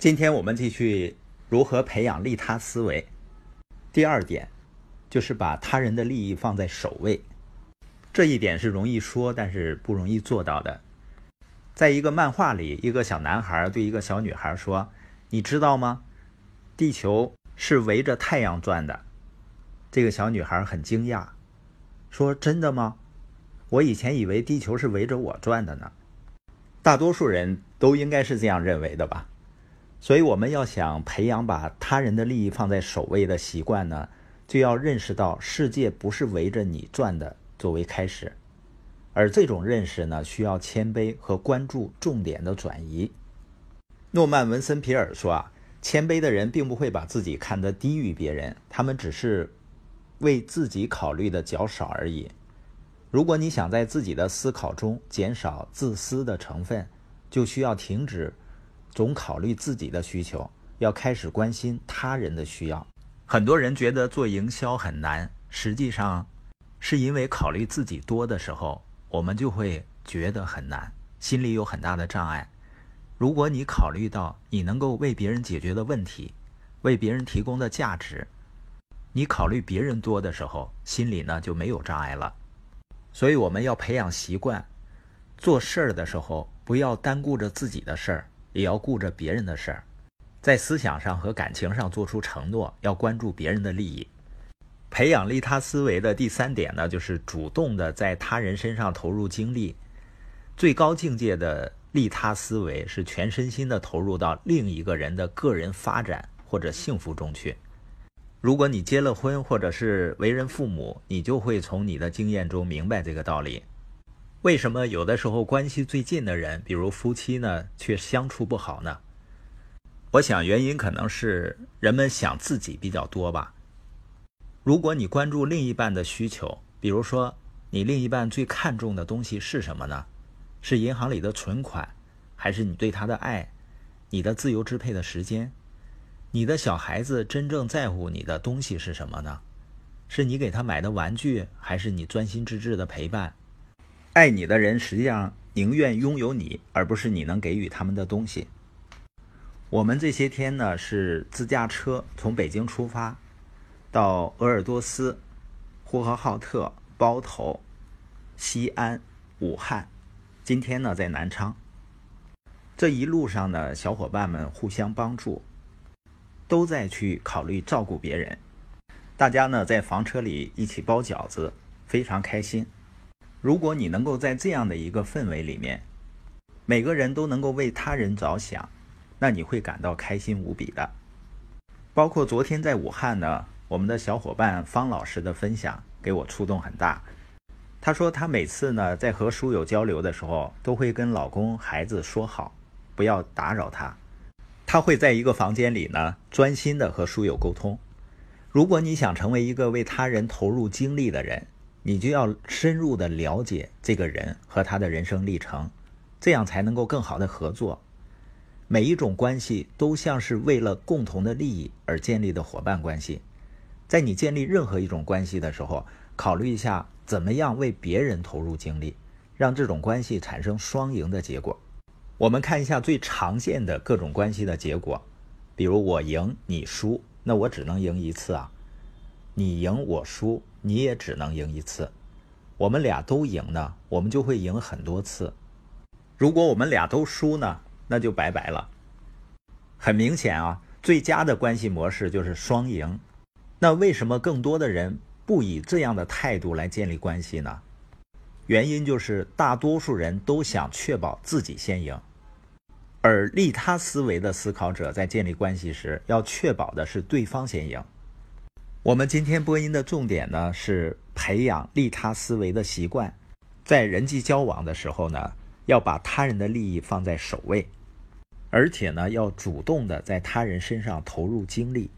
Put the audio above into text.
今天我们继续如何培养利他思维。第二点就是把他人的利益放在首位。这一点是容易说，但是不容易做到的。在一个漫画里，一个小男孩对一个小女孩说：“你知道吗？地球是围着太阳转的。”这个小女孩很惊讶，说：“真的吗？我以前以为地球是围着我转的呢。”大多数人都应该是这样认为的吧。所以，我们要想培养把他人的利益放在首位的习惯呢，就要认识到世界不是围着你转的作为开始，而这种认识呢，需要谦卑和关注重点的转移。诺曼·文森皮尔说啊，谦卑的人并不会把自己看得低于别人，他们只是为自己考虑的较少而已。如果你想在自己的思考中减少自私的成分，就需要停止。总考虑自己的需求，要开始关心他人的需要。很多人觉得做营销很难，实际上是因为考虑自己多的时候，我们就会觉得很难，心里有很大的障碍。如果你考虑到你能够为别人解决的问题，为别人提供的价值，你考虑别人多的时候，心里呢就没有障碍了。所以我们要培养习惯，做事儿的时候不要单顾着自己的事儿。也要顾着别人的事儿，在思想上和感情上做出承诺，要关注别人的利益。培养利他思维的第三点呢，就是主动的在他人身上投入精力。最高境界的利他思维是全身心的投入到另一个人的个人发展或者幸福中去。如果你结了婚或者是为人父母，你就会从你的经验中明白这个道理。为什么有的时候关系最近的人，比如夫妻呢，却相处不好呢？我想原因可能是人们想自己比较多吧。如果你关注另一半的需求，比如说你另一半最看重的东西是什么呢？是银行里的存款，还是你对他的爱，你的自由支配的时间？你的小孩子真正在乎你的东西是什么呢？是你给他买的玩具，还是你专心致志的陪伴？爱你的人实际上宁愿拥有你，而不是你能给予他们的东西。我们这些天呢是自驾车从北京出发，到鄂尔多斯、呼和浩特、包头、西安、武汉，今天呢在南昌。这一路上呢，小伙伴们互相帮助，都在去考虑照顾别人。大家呢在房车里一起包饺子，非常开心。如果你能够在这样的一个氛围里面，每个人都能够为他人着想，那你会感到开心无比的。包括昨天在武汉呢，我们的小伙伴方老师的分享给我触动很大。他说他每次呢在和书友交流的时候，都会跟老公孩子说好，不要打扰他。他会在一个房间里呢专心的和书友沟通。如果你想成为一个为他人投入精力的人，你就要深入的了解这个人和他的人生历程，这样才能够更好的合作。每一种关系都像是为了共同的利益而建立的伙伴关系。在你建立任何一种关系的时候，考虑一下怎么样为别人投入精力，让这种关系产生双赢的结果。我们看一下最常见的各种关系的结果，比如我赢你输，那我只能赢一次啊。你赢我输，你也只能赢一次。我们俩都赢呢，我们就会赢很多次。如果我们俩都输呢，那就拜拜了。很明显啊，最佳的关系模式就是双赢。那为什么更多的人不以这样的态度来建立关系呢？原因就是大多数人都想确保自己先赢，而利他思维的思考者在建立关系时，要确保的是对方先赢。我们今天播音的重点呢是培养利他思维的习惯，在人际交往的时候呢，要把他人的利益放在首位，而且呢要主动的在他人身上投入精力。